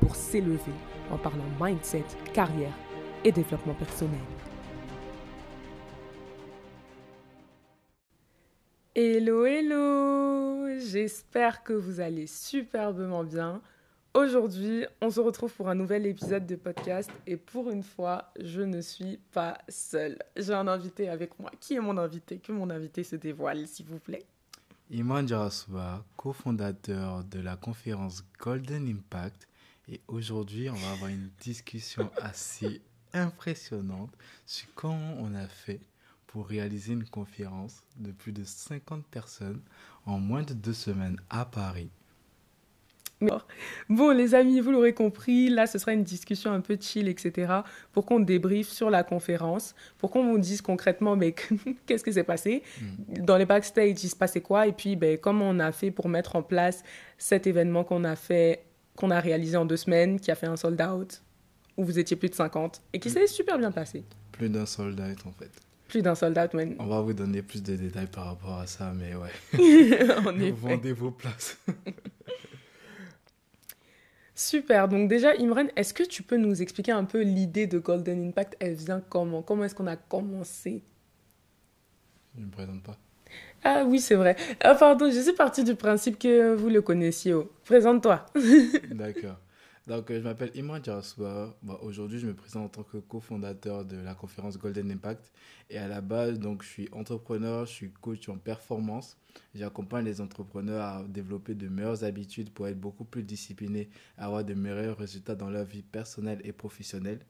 pour s'élever en parlant mindset, carrière et développement personnel. Hello, hello J'espère que vous allez superbement bien. Aujourd'hui, on se retrouve pour un nouvel épisode de podcast et pour une fois, je ne suis pas seule. J'ai un invité avec moi. Qui est mon invité? Que mon invité se dévoile, s'il vous plaît. Iman Jarasouba, cofondateur de la conférence Golden Impact. Et aujourd'hui, on va avoir une discussion assez impressionnante sur comment on a fait pour réaliser une conférence de plus de 50 personnes en moins de deux semaines à Paris. Bon, les amis, vous l'aurez compris, là, ce sera une discussion un peu chill, etc., pour qu'on débriefe sur la conférence, pour qu'on vous dise concrètement, mais qu'est-ce qui s'est passé? Mm. Dans les backstage, il se passait quoi? Et puis, ben, comment on a fait pour mettre en place cet événement qu'on a fait, qu'on a réalisé en deux semaines, qui a fait un sold out, où vous étiez plus de 50, et qui mm. s'est super bien passé. Plus d'un sold out, en fait. Plus d'un soldat, oui. On va vous donner plus de détails par rapport à ça, mais ouais. Vendez vos places. Super. Donc déjà, Imran, est-ce que tu peux nous expliquer un peu l'idée de Golden Impact? Elle vient comment? Comment est-ce qu'on a commencé? Je ne me présente pas. Ah oui, c'est vrai. Ah, pardon, je suis partie du principe que vous le connaissiez. Présente-toi. D'accord. Donc, euh, je m'appelle Imran Jaraswa. Aujourd'hui, je me présente en tant que cofondateur de la conférence Golden Impact. Et à la base, donc, je suis entrepreneur, je suis coach en performance. J'accompagne les entrepreneurs à développer de meilleures habitudes pour être beaucoup plus disciplinés, avoir de meilleurs résultats dans leur vie personnelle et professionnelle.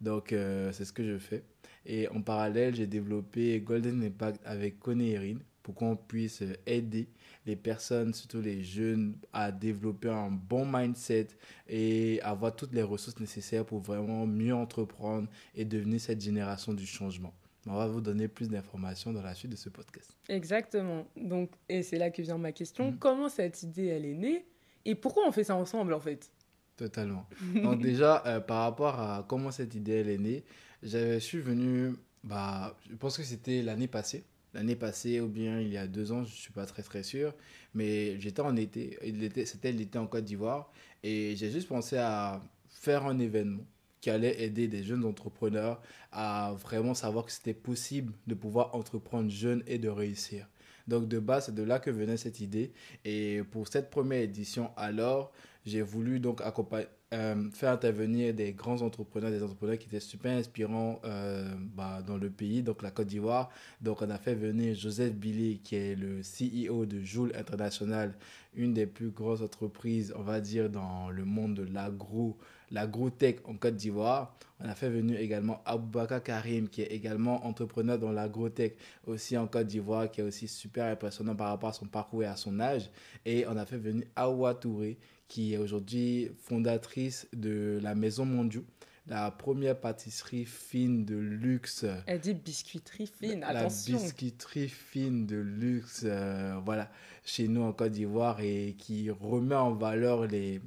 Donc, euh, c'est ce que je fais. Et en parallèle, j'ai développé Golden Impact avec Kone Erin pour qu'on puisse aider les personnes, surtout les jeunes, à développer un bon mindset et avoir toutes les ressources nécessaires pour vraiment mieux entreprendre et devenir cette génération du changement. On va vous donner plus d'informations dans la suite de ce podcast. Exactement. Donc, et c'est là que vient ma question. Mm. Comment cette idée, elle est née et pourquoi on fait ça ensemble, en fait? Totalement. Donc déjà, euh, par rapport à comment cette idée, elle est née, je suis venu, bah, je pense que c'était l'année passée l'année passée ou bien il y a deux ans, je ne suis pas très très sûr, mais j'étais en été, c'était l'été en Côte d'Ivoire, et j'ai juste pensé à faire un événement qui allait aider des jeunes entrepreneurs à vraiment savoir que c'était possible de pouvoir entreprendre jeune et de réussir. Donc de base, c'est de là que venait cette idée. Et pour cette première édition, alors, j'ai voulu donc accompagner, euh, faire intervenir des grands entrepreneurs, des entrepreneurs qui étaient super inspirants euh, bah, dans le pays, donc la Côte d'Ivoire. Donc on a fait venir Joseph Billy, qui est le CEO de Joule International, une des plus grosses entreprises, on va dire, dans le monde de l'agro, l'agro-tech en Côte d'Ivoire. On a fait venir également Aboubaka Karim, qui est également entrepreneur dans l'agro-tech aussi en Côte d'Ivoire, qui est aussi super impressionnant par rapport à son parcours et à son âge. Et on a fait venir Awa Touré, qui est aujourd'hui fondatrice de la Maison Mondiou, la première pâtisserie fine de luxe. Elle dit biscuiterie fine, attention. La biscuiterie fine de luxe, euh, voilà, chez nous en Côte d'Ivoire et qui remet en valeur les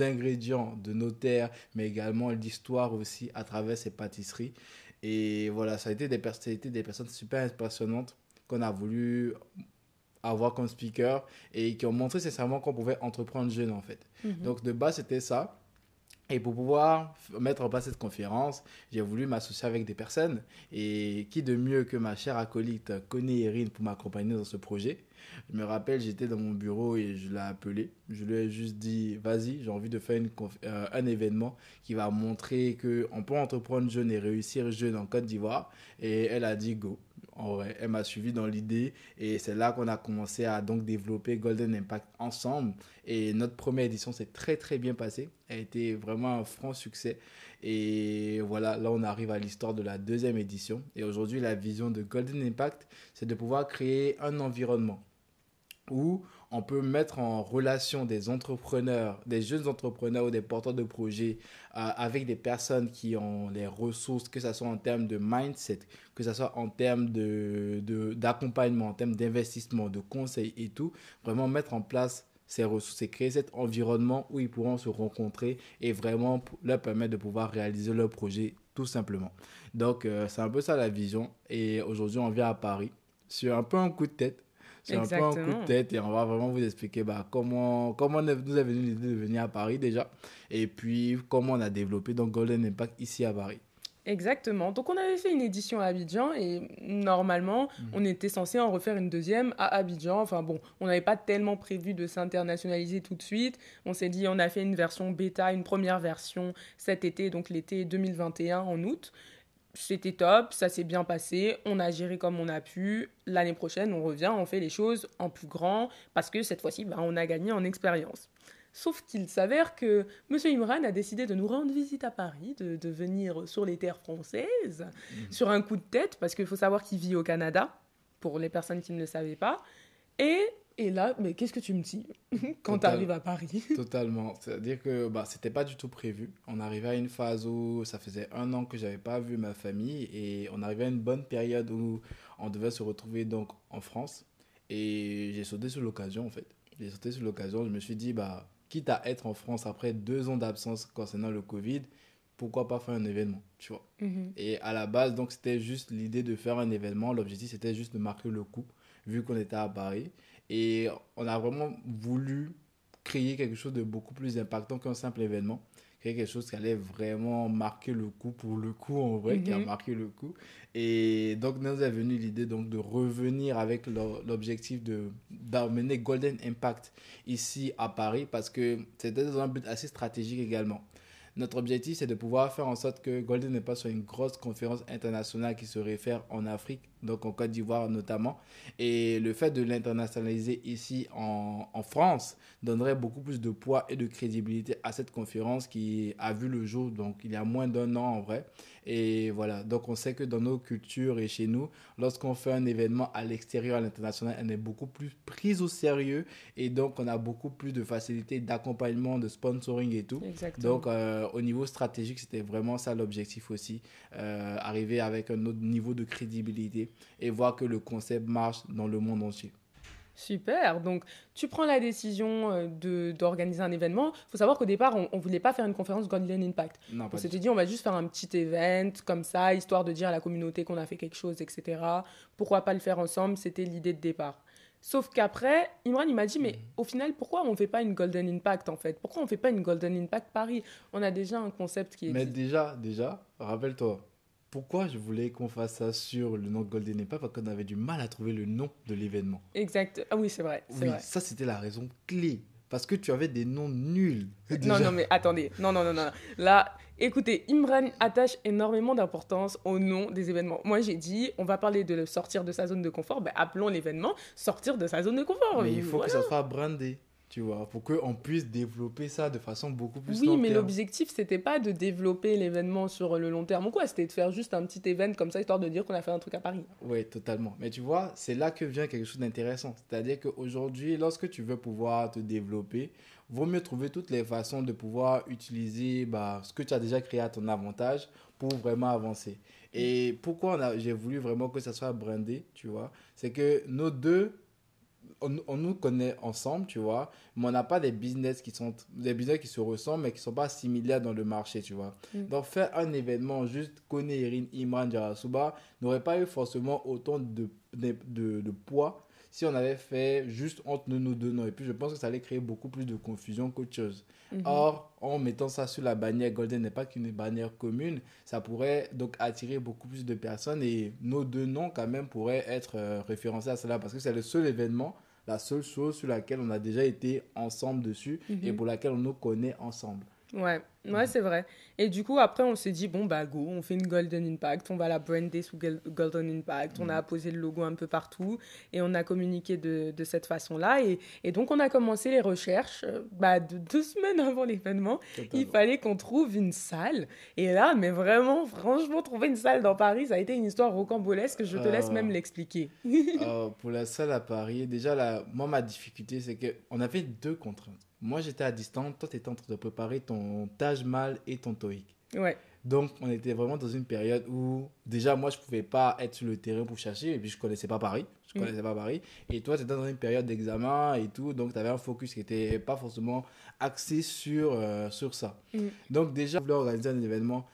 ingrédients de nos terres, mais également l'histoire aussi à travers ces pâtisseries. Et voilà, ça a été des personnalités, des personnes super impressionnantes qu'on a voulu avoir comme speaker et qui ont montré sincèrement qu'on pouvait entreprendre jeune en fait. Mhm. Donc de base c'était ça. Et pour pouvoir mettre en place cette conférence, j'ai voulu m'associer avec des personnes. Et qui de mieux que ma chère acolyte Connie Erin pour m'accompagner dans ce projet? Je me rappelle, j'étais dans mon bureau et je l'ai appelé. Je lui ai juste dit Vas-y, j'ai envie de faire une euh, un événement qui va montrer qu'on peut entreprendre jeune et réussir jeune en Côte d'Ivoire. Et elle a dit Go elle m'a suivi dans l'idée et c'est là qu'on a commencé à donc développer Golden Impact ensemble. Et notre première édition s'est très très bien passée. Elle a été vraiment un franc succès. Et voilà, là on arrive à l'histoire de la deuxième édition. Et aujourd'hui, la vision de Golden Impact, c'est de pouvoir créer un environnement où on peut mettre en relation des entrepreneurs, des jeunes entrepreneurs ou des porteurs de projets euh, avec des personnes qui ont les ressources, que ce soit en termes de mindset, que ce soit en termes d'accompagnement, de, en termes d'investissement, de conseils et tout. Vraiment mettre en place ces ressources et créer cet environnement où ils pourront se rencontrer et vraiment leur permettre de pouvoir réaliser leur projet tout simplement. Donc, euh, c'est un peu ça la vision. Et aujourd'hui, on vient à Paris sur un peu un coup de tête c'est un peu un coup de tête et on va vraiment vous expliquer bah, comment, comment nous est venue l'idée de venir à Paris déjà et puis comment on a développé donc Golden Impact ici à Paris. Exactement. Donc on avait fait une édition à Abidjan et normalement mm. on était censé en refaire une deuxième à Abidjan. Enfin bon, on n'avait pas tellement prévu de s'internationaliser tout de suite. On s'est dit on a fait une version bêta, une première version cet été, donc l'été 2021 en août c'était top, ça s'est bien passé, on a géré comme on a pu. L'année prochaine, on revient, on fait les choses en plus grand, parce que cette fois-ci, bah, on a gagné en expérience. Sauf qu'il s'avère que M. Imran a décidé de nous rendre visite à Paris, de, venir sur les terres françaises, mmh. sur un coup de tête, parce qu'il faut savoir qu'il vit au Canada, pour les personnes qui ne le savaient pas. Et et là, mais qu'est-ce que tu me dis quand tu arrives à Paris Totalement. C'est-à-dire que bah, c'était pas du tout prévu. On arrivait à une phase où ça faisait un an que j'avais pas vu ma famille et on arrivait à une bonne période où on devait se retrouver donc en France. Et j'ai sauté sur l'occasion en fait. J'ai sauté sur l'occasion. Je me suis dit, bah, quitte à être en France après deux ans d'absence concernant le Covid, pourquoi pas faire un événement, tu vois. Mhm. Et à la base, donc, c'était juste l'idée de faire un événement. L'objectif, c'était juste de marquer le coup, vu qu'on était à Paris. Et on a vraiment voulu créer quelque chose de beaucoup plus impactant qu'un simple événement. Créer quelque chose qui allait vraiment marquer le coup pour le coup, en vrai, qui a mhm. marqué le coup. Et donc, nous est venu l'idée donc, de revenir avec l'objectif d'amener Golden Impact ici à Paris parce que c'était dans un but assez stratégique également. Notre objectif, c'est de pouvoir faire en sorte que Golden Impact soit une grosse conférence internationale qui se réfère en Afrique, donc en Côte d'Ivoire notamment. Et le fait de l'internationaliser ici en, en, France donnerait beaucoup plus de poids et de crédibilité à cette conférence qui a vu le jour, donc il y a moins d'un an en vrai. Et voilà, donc on sait que dans nos cultures et chez nous, lorsqu'on fait un événement à l'extérieur, à l'international, elle est beaucoup plus prise au sérieux et donc on a beaucoup plus de facilité d'accompagnement, de sponsoring et tout. Exactement. Donc euh, au niveau stratégique, c'était vraiment ça l'objectif aussi, euh, arriver avec un autre niveau de crédibilité et voir que le concept marche dans le monde entier. Super. Donc, tu prends la décision euh, d'organiser un événement. Il faut savoir qu'au départ, on ne voulait pas faire une conférence Golden Impact. Non, on s'était dit, on va juste faire un petit event comme ça, histoire de dire à la communauté qu'on a fait quelque chose, etc. Pourquoi pas le faire ensemble? C'était l'idée de départ. Sauf qu'après, Imran, il m'a dit, mais mhm. au final, pourquoi on ne fait pas une Golden Impact, en fait? Pourquoi on ne fait pas une Golden Impact Paris? On a déjà un concept qui est... Mais déjà, déjà, rappelle-toi, pourquoi je voulais qu'on fasse ça sur le nom Golden Impact Parce qu'on avait du mal à trouver le nom de l'événement. Exact. Ah oui, c'est vrai. Oui, vrai. ça c'était la raison clé. Parce que tu avais des noms nuls. Non, non, mais attendez. Non, non, non, non. Là, écoutez, Imran attache énormément d'importance au nom des événements. Moi, j'ai dit, on va parler de sortir de sa zone de confort. Ben, appelons l'événement sortir de sa zone de confort. Mais il faut que ça soit brandé tu vois, pour qu'on puisse développer ça de façon beaucoup plus Oui, mais l'objectif, c'était pas de développer l'événement sur le long terme ou quoi, c'était de faire juste un petit événement comme ça, histoire de dire qu'on a fait un truc à Paris. Oui, totalement. Mais tu vois, c'est là que vient quelque chose d'intéressant. C'est-à-dire qu'aujourd'hui, lorsque tu veux pouvoir te développer, vaut mieux trouver toutes les façons de pouvoir utiliser bah, ce que tu as déjà créé à ton avantage pour vraiment avancer. Et pourquoi j'ai voulu vraiment que ça soit brandé, tu vois, c'est que nos deux on, nous connaît ensemble, tu vois, mais on n'a pas des business qui sont des business qui se ressemblent mais qui sont pas similaires dans le marché, tu vois. Mm. Donc faire un événement juste connaître Erin Imran Jarasuba n'aurait pas eu forcément autant de, de, de, poids si on avait fait juste entre nous, nous deux noms. Et puis je pense que ça allait créer beaucoup plus de confusion qu'autre chose. Mm-hmm. Or, en mettant ça sur la bannière Golden n'est pas qu'une bannière commune, ça pourrait donc attirer beaucoup plus de personnes et nos deux noms quand même pourraient être euh, référencés à cela parce que c'est le seul événement la seule chose sur laquelle on a déjà été ensemble dessus et mhm. pour laquelle on nous connaît ensemble. Ouais. Ouais, c'est vrai. Et du coup, après, on s'est dit, bon, bah, go, on fait une Golden Impact, on va la brander sous Golden Impact, on a Mhm. posé le logo un peu partout et on a communiqué de, de cette façon-là. Et, et donc, on a commencé les recherches euh, bah, de deux semaines avant l'événement. Il fallait qu'on trouve une salle. Et là, mais vraiment, franchement, trouver une salle dans Paris, ça a été une histoire rocambolesque. Je te laisse Ah. même l'expliquer. Euh, pour la salle à Paris, déjà, la, moi, ma difficulté, c'est qu'on avait deux contraintes. Moi, j'étais à distance, toi, tu étais en train de préparer ton Taj Mahal et ton TOEIC. Ouais, Donc, on était vraiment dans une période où, déjà, moi, je pouvais pas être sur le terrain pour chercher, et puis je connaissais pas Paris. Je Mm. connaissais pas Paris. Et toi, tu étais dans une période d'examen et tout, donc tu avais un focus qui était pas forcément axé sur, euh, sur ça. Mm. Donc, déjà, vous voulez organiser un événement,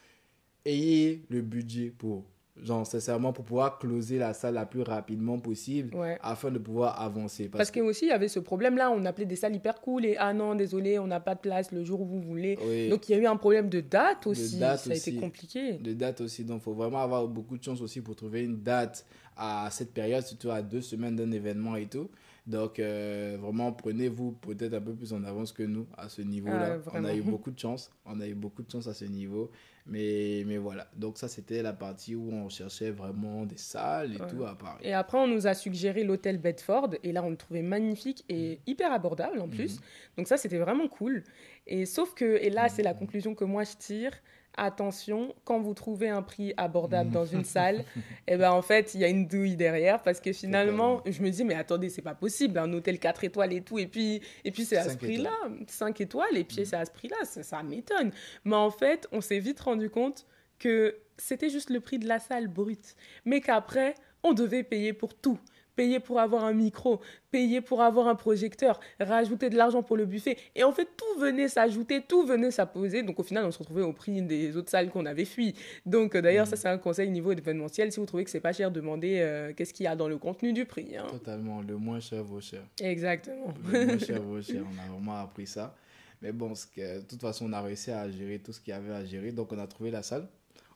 ayez le budget pour, genre, sincèrement, pour pouvoir closer la salle la plus rapidement possible ouais. afin de pouvoir avancer. Parce que aussi, il y avait ce problème-là, on appelait des salles hyper cool et ah non, désolé, on n'a pas de place le jour où vous voulez. oui, Donc il y a eu un problème de date aussi, date ça a été compliqué. de date aussi. Donc, il faut vraiment avoir beaucoup de chance aussi pour trouver une date à cette période, surtout à deux semaines d'un événement et tout. Donc, euh, vraiment, prenez-vous peut-être un peu plus en avance que nous à ce niveau-là. Ah, on a eu beaucoup de chance. On a eu beaucoup de chance à ce niveau. Mais, mais voilà. Donc, ça, c'était la partie où on cherchait vraiment des salles et Ouais. tout à Paris. Et après, on nous a suggéré l'hôtel Bedford et là, on le trouvait magnifique et hyper abordable en plus. Mhm. Donc ça, c'était vraiment cool. Et sauf que, et là, c'est la Mhm. conclusion que moi je tire. Attention, quand vous trouvez un prix abordable dans une salle, et ben en fait, il y a une douille derrière parce que finalement, je me dis mais attendez, c'est pas possible, un hôtel 4 étoiles et tout et puis et puis c'est à ce prix-là, 5 étoiles et puis Mhm. c'est à ce prix-là, ça, ça m'étonne. Mais en fait, on s'est vite rendu compte que c'était juste le prix de la salle brute, mais qu'après, on devait payer pour tout. Payer pour avoir un micro, payer pour avoir un projecteur, rajouter de l'argent pour le buffet. Et en fait, tout venait s'ajouter, tout venait s'apposer. Donc au final, on se retrouvait au prix des autres salles qu'on avait fui. Donc euh, d'ailleurs, ça c'est un conseil niveau événementiel. Si vous trouvez que c'est pas cher, demandez euh, qu'est-ce qu'il y a dans le contenu du prix. hein. Totalement. Le moins cher vaut cher. Exactement. Le moins cher vaut cher. On a vraiment appris ça. Mais bon, de toute façon, on a réussi à gérer tout ce qu'il y avait à gérer. Donc, on a trouvé la salle.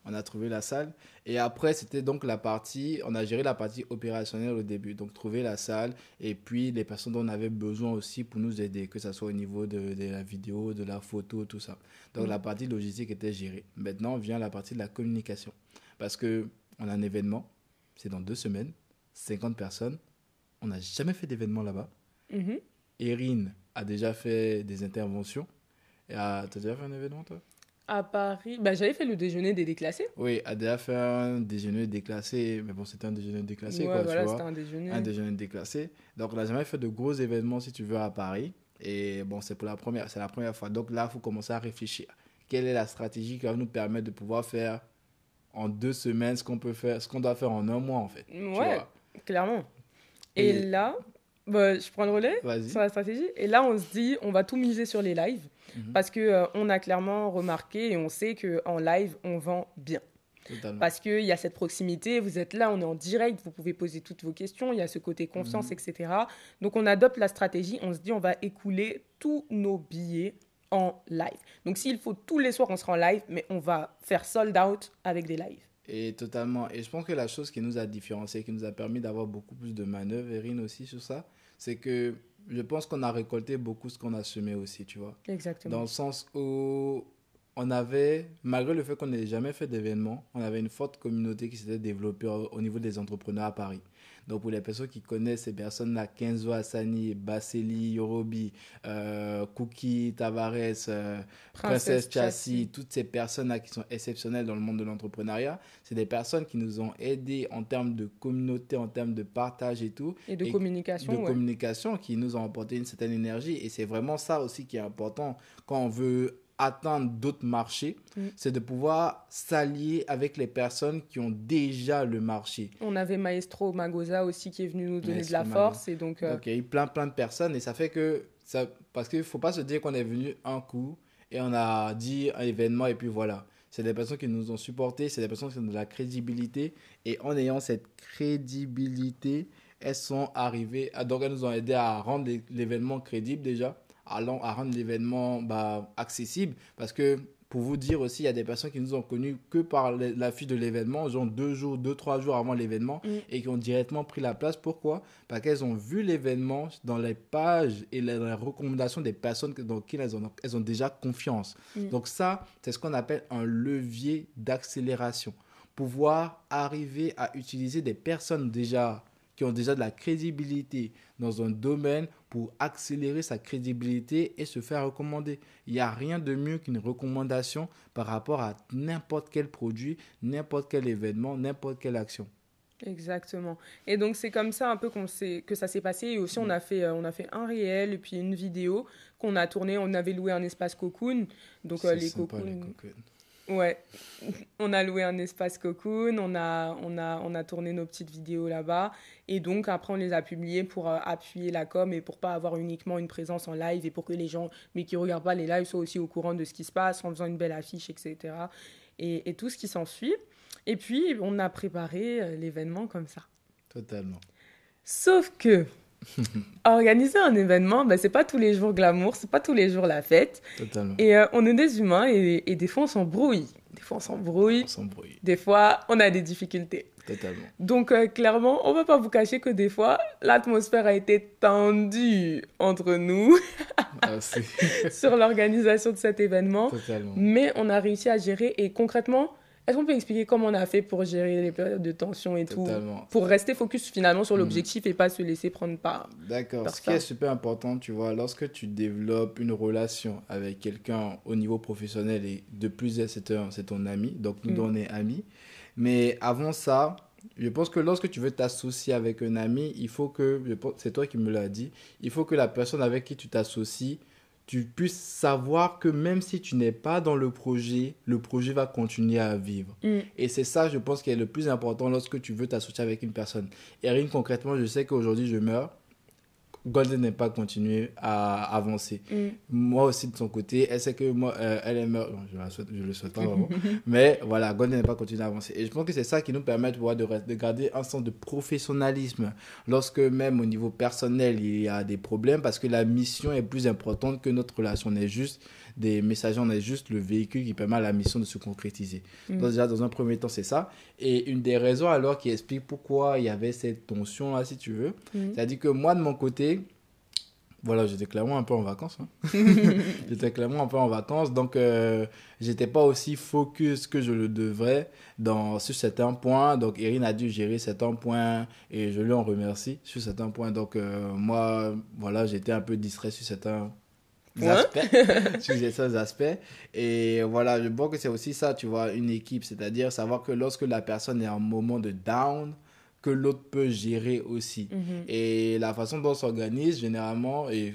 On a trouvé la salle. Et après, c'était donc la partie, on a géré la partie opérationnelle au début. Donc, trouver la salle et puis les personnes dont on avait besoin aussi pour nous aider, que ce soit au niveau de, de la vidéo, de la photo, tout ça. Donc, la partie logistique était gérée. Maintenant, vient la partie de la communication. Parce que on a un événement, c'est dans deux semaines, 50 personnes. On n'a jamais fait d'événement là-bas. Mhm. Erin a déjà fait des interventions. Et a- T'as déjà fait un événement, toi? À Paris, bah, j'avais fait le déjeuner des déclassés. Oui, a déjà fait un déjeuner déclassé. Mais bon, c'était un déjeuner déclassé, ouais, quoi, voilà, tu c'était vois. un déjeuner. Un déjeuner déclassé. Donc, on n'a jamais fait de gros événements, si tu veux, à Paris. Et bon, c'est pour la première, c'est la première fois. Donc là, il faut commencer à réfléchir. Quelle est la stratégie qui va nous permettre de pouvoir faire en deux semaines ce qu'on peut faire, ce qu'on doit faire en un mois, en fait. tu Ouais, vois. clairement. Et, Et- là, bah, je prends le relais sur la stratégie. Et là, on se dit, on va tout miser sur les lives Mhm. parce que euh, on a clairement remarqué et on sait que en live, on vend bien. Totalement. Parce qu'il y a cette proximité, vous êtes là, on est en direct, vous pouvez poser toutes vos questions, il y a ce côté confiance, Mhm. etc. Donc on adopte la stratégie, on se dit on va écouler tous nos billets en live. Donc s'il faut tous les soirs, on sera en live, mais on va faire sold out avec des lives. Et totalement. Et je pense que la chose qui nous a différencié, qui nous a permis d'avoir beaucoup plus de manœuvres, Erin aussi sur ça, c'est que je pense qu'on a récolté beaucoup ce qu'on a semé aussi, tu vois. Exactement. Dans le sens où on avait, malgré le fait qu'on n'ait jamais fait d'événement, on avait une forte communauté qui s'était développée au, au niveau des entrepreneurs à Paris. Donc pour les personnes qui connaissent ces personnes-là, Kenzo Hassani, Basseli, Yorobi, euh, Cookie, Tavares, euh, Princesse Chassis, toutes ces personnes-là qui sont exceptionnelles dans le monde de l'entrepreneuriat, c'est des personnes qui nous ont aidés en termes de communauté, en termes de partage et tout, Et de et communication. de ouais. communication qui nous ont apporté une certaine énergie. Et c'est vraiment ça aussi qui est important quand on veut atteindre d'autres marchés, Mm. c'est de pouvoir s'allier avec les personnes qui ont déjà le marché. On avait Maestro Magosa aussi qui est venu nous donner Maestro de la Mago. force. Et donc, euh, Donc il y a eu plein plein de personnes et ça fait que ça parce qu'il faut pas se dire qu'on est venu un coup et on a dit un événement et puis voilà. C'est des personnes qui nous ont supportés, c'est des personnes qui ont de la crédibilité et en ayant cette crédibilité, elles sont arrivées à, donc elles nous ont aidé à rendre l'é- l'événement crédible déjà, à, à rendre l'événement bah, accessible parce que pour vous dire aussi, il y a des personnes qui nous ont connus que par l'affiche de l'événement, genre deux jours, deux, trois jours avant l'événement, Mm. et qui ont directement pris la place. Pourquoi? Parce qu'elles ont vu l'événement dans les pages et les, les recommandations des personnes dans qui elles ont, elles ont déjà confiance. Mm. Donc ça, c'est ce qu'on appelle un levier d'accélération. Pouvoir arriver à utiliser des personnes déjà qui ont déjà de la crédibilité dans un domaine pour accélérer sa crédibilité et se faire recommander. Il n'y a rien de mieux qu'une recommandation par rapport à n'importe quel produit, n'importe quel événement, n'importe quelle action. Exactement. Et donc c'est comme ça un peu qu'on que ça s'est passé. Et aussi on a fait euh, on a fait un réel et puis une vidéo qu'on a tourné. On avait loué un espace cocoon. Donc euh, les sympa, cocoons. les cocoons. Ouais, on a loué un espace cocoon, on a, on a, on a tourné nos petites vidéos là-bas. Et donc, après, on les a publiées pour euh, appuyer la com et pour pas avoir uniquement une présence en live et pour que les gens, mais qui regardent pas les lives, soient aussi au courant de ce qui se passe en faisant une belle affiche, etc. Et, et tout ce qui s'ensuit. Et puis, on a préparé euh, l'événement comme ça. Totalement. Sauf que, organiser un événement, ben, c'est pas tous les jours glamour, c'est pas tous les jours la fête. Totalement. Et euh, on est des humains et, et des fois, on s'embrouille. Des fois, on s'embrouille. Des fois, on a des difficultés. Totalement. Donc, euh, clairement, on va pas vous cacher que des fois, l'atmosphère a été tendue entre nous Ah, sur l'organisation de cet événement. Totalement. Mais on a réussi à gérer. Et concrètement, est-ce qu'on peut expliquer comment on a fait pour gérer les périodes de tension et tout. Pour rester focus finalement sur Mm. l'objectif et pas se laisser prendre par. D'accord. Ce qui ça. est super important, tu vois, lorsque tu développes une relation avec quelqu'un au niveau professionnel et de plus, c'est c'est ton ami, donc nous, Mm. on est amis. Mais avant ça, je pense que lorsque tu veux t'associer avec un ami, il faut que, c'est toi qui me l'as dit, il faut que la personne avec qui tu t'associes, tu puisses savoir que même si tu n'es pas dans le projet, le projet va continuer à vivre. Mm. Et c'est ça, je pense, qui est le plus important lorsque tu veux t'associer avec une personne. Erin, concrètement, je sais qu'aujourd'hui, je meurs. Golden n'est pas continué à avancer. Mm. Moi aussi, de son côté, elle sait que moi, euh, elle est. Bon, je ne souhaite, je le souhaite pas vraiment. Mais voilà, Golden n'est pas continué à avancer. Et je pense que c'est ça qui nous permet de, de, garder un sens de professionnalisme. Lorsque même au niveau personnel, il y a des problèmes, parce que la mission est plus importante que notre relation. On est juste des messagers, on est juste le véhicule qui permet à la mission de se concrétiser. Mm. Donc déjà, dans un premier temps, c'est ça. Et une des raisons alors qui explique pourquoi il y avait cette tension-là, si tu veux, Mm. c'est-à-dire que moi, de mon côté, voilà, j'étais clairement un peu en vacances. hein. j'étais clairement un peu en vacances, donc euh, j'étais pas aussi focus que je le devrais dans, sur certains points. Donc, Erin a dû gérer certains points et je lui en remercie sur certains points. Donc, euh, moi, voilà, j'étais un peu distrait sur certains. Aspects. sur certains aspects. Et voilà, je pense que c'est aussi ça, tu vois, une équipe, c'est-à-dire savoir que lorsque la personne est en moment de down, que l'autre peut gérer aussi. Mhm. Et la façon dont on s'organise, généralement, et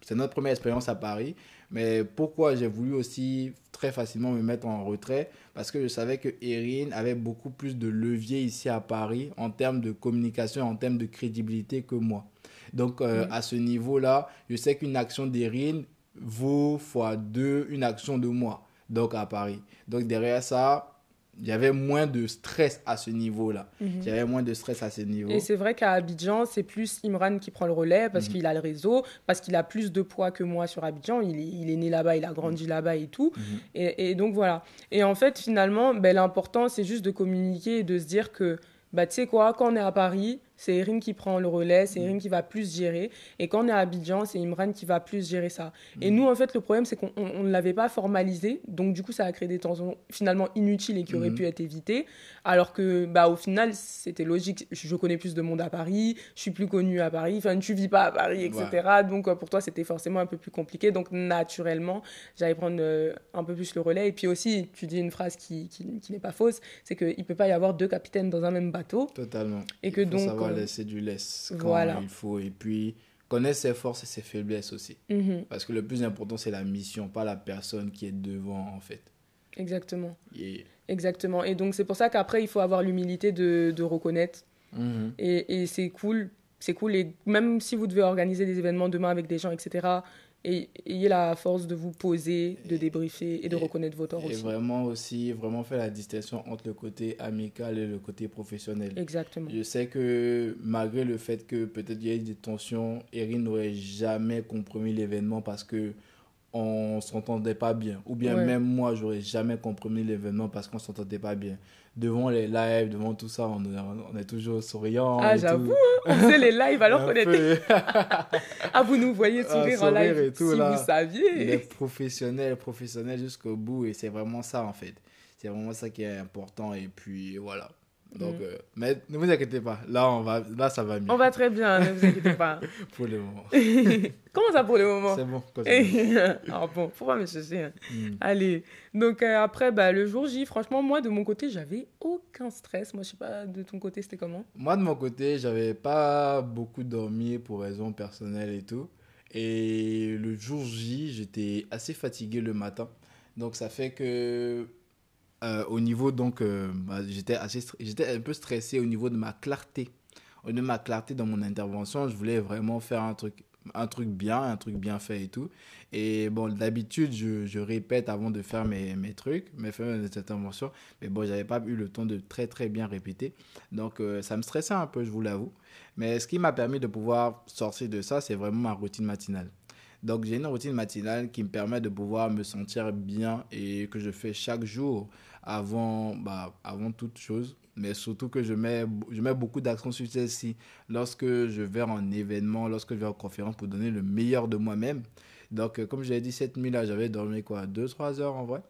c'est notre première expérience à Paris, mais pourquoi j'ai voulu aussi très facilement me mettre en retrait? Parce que je savais que Erin avait beaucoup plus de levier ici à Paris en termes de communication, en termes de crédibilité que moi. Donc, euh, Mhm. à ce niveau-là, je sais qu'une action d'Erin vaut fois deux une action de moi, donc à Paris. Donc, derrière ça, il y avait moins de stress à ce niveau-là. Il y avait moins de stress à ce niveau. Et c'est vrai qu'à Abidjan, c'est plus Imran qui prend le relais parce Mhm. qu'il a le réseau, parce qu'il a plus de poids que moi sur Abidjan. Il est, il est né là-bas, il a grandi là-bas et tout. Mhm. Et, et donc voilà. Et en fait, finalement, ben, l'important, c'est juste de communiquer et de se dire que, bah, tu sais quoi, quand on est à Paris, c'est Erin qui prend le relais, c'est Erin qui va plus gérer. Et quand on est à Abidjan, c'est Imran qui va plus gérer ça. Et nous, en fait, le problème, c'est qu'on on- on ne l'avait pas formalisé. Donc, du coup, ça a créé des tensions finalement inutiles et qui auraient Mhm. pu être évitées. Alors que, bah, au final, c'était logique. Je connais plus de monde à Paris, je suis plus connue à Paris, enfin, tu vis pas à Paris, etc. Donc, euh, pour toi, c'était forcément un peu plus compliqué. Donc, naturellement, j'allais prendre euh, un peu plus le relais. Et puis aussi, tu dis une phrase qui, qui, qui n'est pas fausse, c'est qu'il ne peut pas y avoir deux capitaines dans un même bateau. Totalement. Et que donc, laisser du laisse quand voilà. il faut. Et puis, connaître ses forces et ses faiblesses aussi. Mhm, Parce que le plus important, c'est la mission, pas la personne qui est devant, en fait. exactement. Exactement. Et donc, c'est pour ça qu'après, il faut avoir l'humilité de, de reconnaître. Mhm. Et, et c'est cool. C'est cool. Et même si vous devez organiser des événements demain avec des gens, etc., et, ayez la force de vous poser, de débriefer et de et- reconnaître vos torts Et aussi. vraiment aussi, vraiment faire la distinction entre le côté amical et le côté professionnel. Exactement. Je sais que malgré le fait que peut-être il y a eu des tensions, Erin n'aurait jamais compromis l'événement parce que on s'entendait pas bien. Ou bien Ouais. même moi, j'aurais jamais compris l'événement parce qu'on s'entendait pas bien. Devant les lives, devant tout ça, on est, on est toujours souriant. Ah, j'avoue, tout. On faisait les lives alors qu'on était. Ah, vous nous voyez Ah, sourire en sourire live et tout, si là. vous saviez. professionnel, professionnel jusqu'au bout. Et c'est vraiment ça, en fait. C'est vraiment ça qui est important. Et puis, voilà. Donc, Mm. euh, mais ne vous inquiétez pas. Là, on va, là ça va mieux On va très bien, ne vous inquiétez pas. pour le moment. Comment ça pour le moment? C'est bon. continue. Ah bon, faut pas me chercher. hein. Mm. Allez, donc euh, après, bah, le jour J, franchement, moi, de mon côté, j'avais aucun stress. Moi, je sais pas, de ton côté, c'était comment? Moi, de mon côté, j'avais pas beaucoup dormi pour raisons personnelles et tout. Et le jour J, j'étais assez fatigué le matin. Donc, ça fait que, euh, au niveau, donc, euh, bah, j'étais un peu stressé au niveau de ma clarté. Au niveau de ma clarté dans mon intervention, je voulais vraiment faire un truc, un truc bien, un truc bien fait et tout. Et bon, d'habitude, je, je répète avant de faire mes, mes trucs, mes, mes interventions. Mais bon, j'avais pas eu le temps de très, très bien répéter. Donc, euh, ça me stressait un peu, je vous l'avoue. Mais ce qui m'a permis de pouvoir sortir de ça, c'est vraiment ma routine matinale. Donc, j'ai une routine matinale qui me permet de pouvoir me sentir bien et que je fais chaque jour avant, bah, avant toute chose. Mais surtout que je mets, je mets beaucoup d'accent sur celle-ci lorsque je vais en événement, lorsque je vais en conférence pour donner le meilleur de moi-même. Donc, euh, comme je l'ai dit, cette nuit-là, j'avais dormi quoi? 2-3 heures en vrai?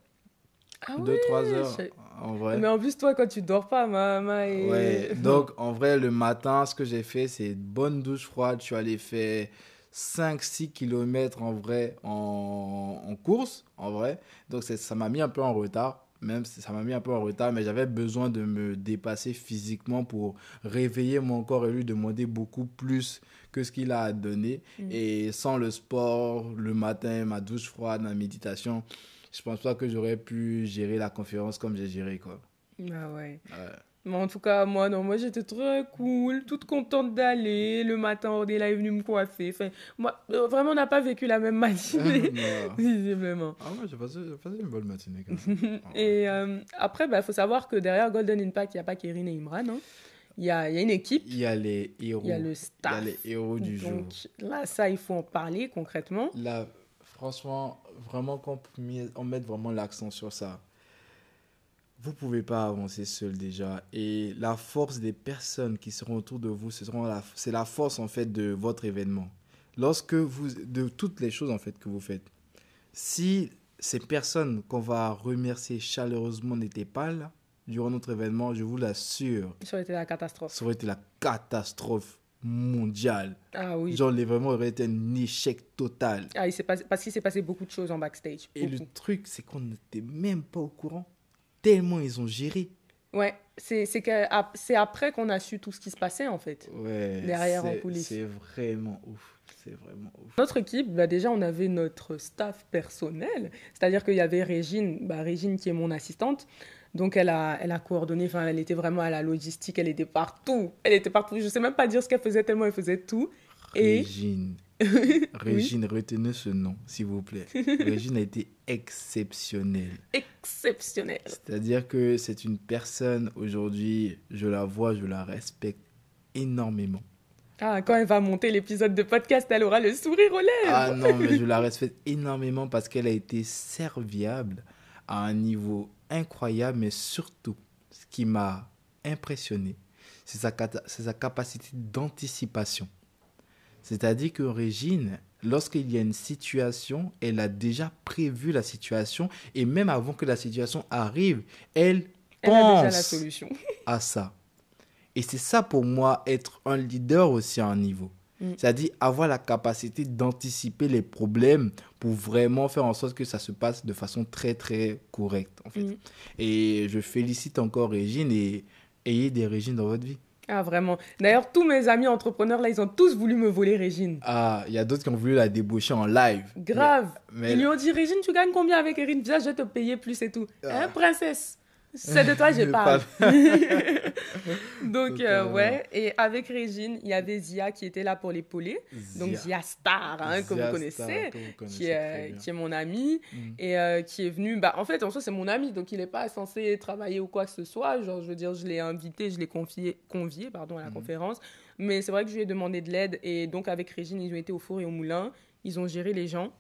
Ah 2-3 heures je- en vrai. Mais en plus, toi, quand tu dors pas, maman. Et... Ouais, donc en vrai, le matin, ce que j'ai fait, c'est une bonne douche froide. Je suis allé faire 5-6 km en vrai en, en course, en vrai. Donc ça m'a mis un peu en retard, même si ça m'a mis un peu en retard, mais j'avais besoin de me dépasser physiquement pour réveiller mon corps et lui demander beaucoup plus que ce qu'il a à donner. Mm. Et sans le sport, le matin, ma douche froide, ma méditation, je pense pas que j'aurais pu gérer la conférence comme j'ai géré, quoi. Ah ouais. Ouais. Mais en tout cas, moi, non, moi, j'étais très cool, toute contente d'aller. Le matin, Ordela est venu me coiffer. Enfin, moi, euh, vraiment, on n'a pas vécu la même matinée, visiblement. Ah ouais, j'ai passé, passé une bonne matinée quand même. Et euh, après, il bah, faut savoir que derrière Golden Impact, il n'y a pas Kérine et Imran. hein. Il y, a, il y a une équipe, Il y a les héros. il y a le Il y a staff. les héros du jour. Donc là, ça, il faut en parler concrètement. Là, franchement, vraiment qu'on met- on mette vraiment l'accent sur ça. Vous pouvez pas avancer seul déjà. Et la force des personnes qui seront autour de vous, ce seront la, c'est la force en fait de votre événement. Lorsque vous, de toutes les choses en fait que vous faites. Si ces personnes qu'on va remercier chaleureusement n'étaient pas là durant notre événement, je vous l'assure, Ça aurait été la catastrophe. ça aurait été la catastrophe mondiale. Ah oui. Genre, l'événement aurait été un échec total. Ah, il passé, parce qu'il s'est passé beaucoup de choses en backstage. Et le truc, c'est qu'on n'était même pas au courant. Tellement ils ont géré. Ouais, c'est après qu'on a su tout ce qui se passait en fait. Ouais. Derrière, en coulisses. C'est vraiment ouf. C'est vraiment ouf. Notre équipe, bah déjà, on avait notre staff personnel, c'est-à-dire qu'il y avait Régine, bah Régine qui est mon assistante. Donc, elle a, elle a coordonné, enfin, elle était vraiment à la logistique, elle était partout. Elle était partout. Je sais même pas dire ce qu'elle faisait tellement elle faisait tout. Et Régine. Retenez ce nom, s'il vous plaît. Régine a été exceptionnelle. exceptionnelle. C'est-à-dire que c'est une personne, aujourd'hui, je la vois, je la respecte énormément. Ah, quand elle va monter l'épisode de podcast, elle aura le sourire aux lèvres. Ah non, mais je la respecte énormément parce qu'elle a été serviable à un niveau incroyable, mais surtout, ce qui m'a impressionné, c'est sa, sa capacité d'anticipation. C'est-à-dire que Régine, lorsqu'il y a une situation, elle a déjà prévu la situation et même avant que la situation arrive, elle elle a déjà la pense solution. à ça. Et c'est ça pour moi, être un leader aussi à un niveau. Mm. C'est-à-dire avoir la capacité d'anticiper les problèmes pour vraiment faire en sorte que ça se passe de façon très très correcte. En fait. Mm. Et je félicite encore Régine et ayez des Régines dans votre vie. Ah, vraiment. D'ailleurs, tous mes amis entrepreneurs, là, ils ont tous voulu me voler Régine. Ah, il y a d'autres qui ont voulu la débaucher en live. Grave. Mais- Ils lui ont dit, Régine, tu gagnes combien avec Erin? Viens, je vais te payer plus et tout. Ah. Hein, princesse? C'est de toi que je parle. Donc, euh, Totalement. ouais. Et avec Régine, il y avait Zia qui était là pour l'épauler. Donc, Zia. Star, hein, que Zia vous. Star, que vous connaissez Qui est, qui est mon ami Mm. et euh, qui est venu. Bah, en fait, en soi, c'est mon ami, donc il n'est pas censé travailler ou quoi que ce soit. Genre, je veux dire, je l'ai invité, je l'ai confié, convié pardon, à la Mhm. conférence. Mais c'est vrai que je lui ai demandé de l'aide. Et donc, avec Régine, ils ont été au four et au moulin. Ils ont géré les gens.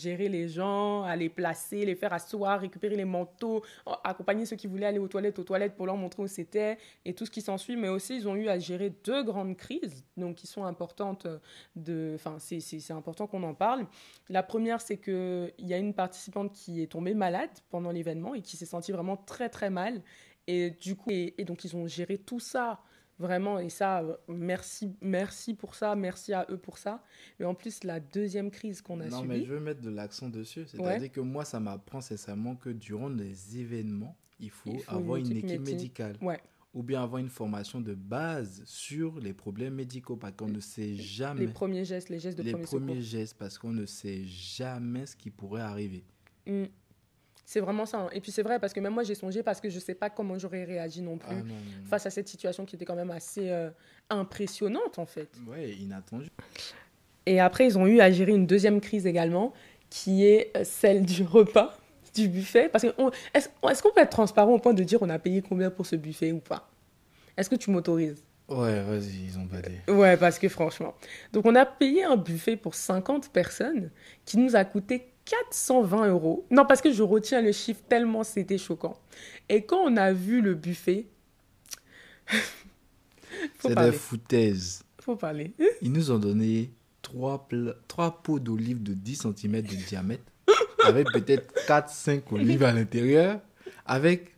Gérer les gens, à les placer, les faire asseoir, récupérer les manteaux, accompagner ceux qui voulaient aller aux toilettes, aux toilettes pour leur montrer où c'était et tout ce qui s'ensuit. Mais aussi, ils ont eu à gérer deux grandes crises, donc qui sont importantes. De, enfin, c'est important qu'on en parle. La première, c'est qu'il y a une participante qui est tombée malade pendant l'événement et qui s'est sentie vraiment très très mal. Et du coup, et donc ils ont géré tout ça Vraiment, et ça, merci, merci pour ça, merci à eux pour ça. Et en plus, la deuxième crise qu'on a non, subie... Non, mais je veux mettre de l'accent dessus. C'est-à-dire que moi, ça m'apprend sincèrement que durant les événements, il faut, avoir une équipe, médicale. Ouais. Ou bien avoir une formation de base sur les problèmes médicaux, parce qu'on ne sait jamais... Les premiers gestes, les gestes de les premier premiers gestes, parce qu'on ne sait jamais ce qui pourrait arriver. Mmh. C'est vraiment ça. Hein. Et puis c'est vrai, parce que même moi, j'ai songé parce que je ne sais pas comment j'aurais réagi non plus ah, face à cette situation qui était quand même assez euh, impressionnante, en fait. Ouais, inattendue. Et après, ils ont eu à gérer une deuxième crise également, qui est euh, celle du repas, du buffet. Parce que est-ce qu'on peut être transparent au point de dire on a payé combien pour ce buffet ou pas? Est-ce que tu m'autorises? Ouais, vas-y, ils ont badé. Ouais, parce que franchement. Donc, on a payé un buffet pour 50 personnes qui nous a coûté 420 euros. Non, parce que je retiens le chiffre tellement c'était choquant. Et quand on a vu le buffet. C'est de la foutaise. Faut parler. Ils nous ont donné trois, trois pots d'olives de 10 cm de diamètre, avec peut-être 4-5 olives à l'intérieur, avec.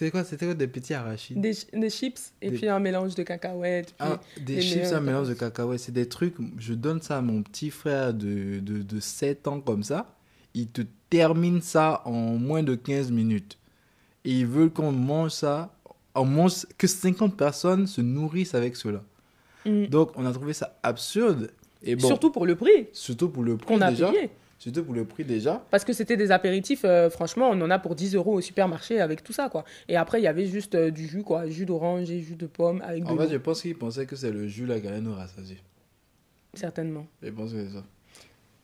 C'était quoi C'était quoi des petits arachides? Des, des, chips et puis un mélange de cacahuètes. Ah, des chips, un mélange de cacahuètes. C'est des trucs. Je donne ça à mon petit frère de, de, de 7 ans comme ça ils te terminent ça en moins de 15 minutes. Et ils veulent qu'on mange ça, on mange, que 50 personnes se nourrissent avec cela. Mm. Donc, on a trouvé ça absurde. Et bon, surtout pour le prix. Surtout pour le prix qu'on a déjà. payé. Surtout pour le prix déjà. Parce que c'était des apéritifs, euh, franchement, on en a pour 10 euros au supermarché avec tout ça, quoi. Et après, il y avait juste euh, du jus, quoi. Jus d'orange et jus de pomme avec En fait, je pense qu'ils pensaient que c'est le jus là qui allait nous rassasier. Certainement. Je pense que c'est ça.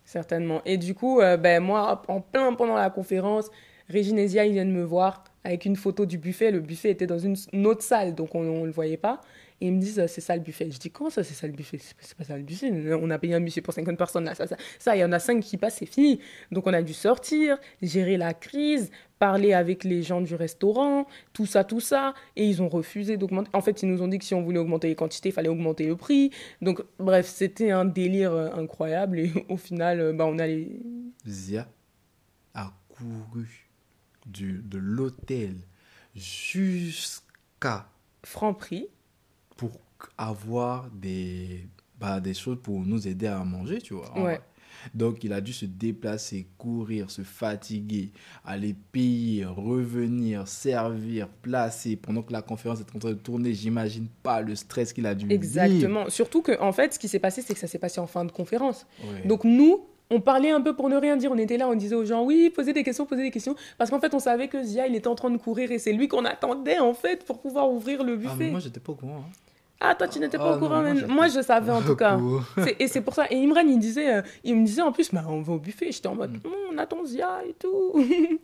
Certainement. Et du coup, euh, ben, moi, en plein pendant la conférence, Régine et Zia, ils viennent me voir avec une photo du buffet. Le buffet était dans une, autre salle, donc on ne le voyait pas. Et ils me disent, c'est ça le buffet. Je dis, comment ça, c'est ça le buffet? C'est pas ça le buffet. On a payé un buffet pour 50 personnes. Là, ça, ça, ça, il y en a 5 qui passent, c'est fini. Donc on a dû sortir, gérer la crise, parler avec les gens du restaurant, tout ça, tout ça. Et ils ont refusé d'augmenter. En fait, ils nous ont dit que si on voulait augmenter les quantités, il fallait augmenter le prix. Donc, bref, c'était un délire euh, incroyable. Et au final, euh, bah, on a les... Zia a couru du, de l'hôtel jusqu'à... Franprix avoir des, bah, des choses pour nous aider à manger, tu vois. Ouais. Donc, il a dû se déplacer, courir, se fatiguer, aller payer, revenir, servir, placer. Pendant que la conférence est en train de tourner, j'imagine pas le stress qu'il a dû Exactement. Surtout que, en fait, ce qui s'est passé, c'est que ça s'est passé en fin de conférence. Donc, nous, on parlait un peu pour ne rien dire. On était là, on disait aux gens, oui, posez des questions, posez des questions. Parce qu'en fait, on savait que Zia, il était en train de courir et c'est lui qu'on attendait, en fait, pour pouvoir ouvrir le buffet. Ah, mais moi, j'étais pas au courant. Hein. Ah, toi, tu n'étais pas ah, au courant. moi, je savais en tout cas. Et c'est pour ça. Et Imran, il, disait, euh, il me disait en plus, bah, on va au buffet. J'étais en mode, mm. on attend Zia et tout.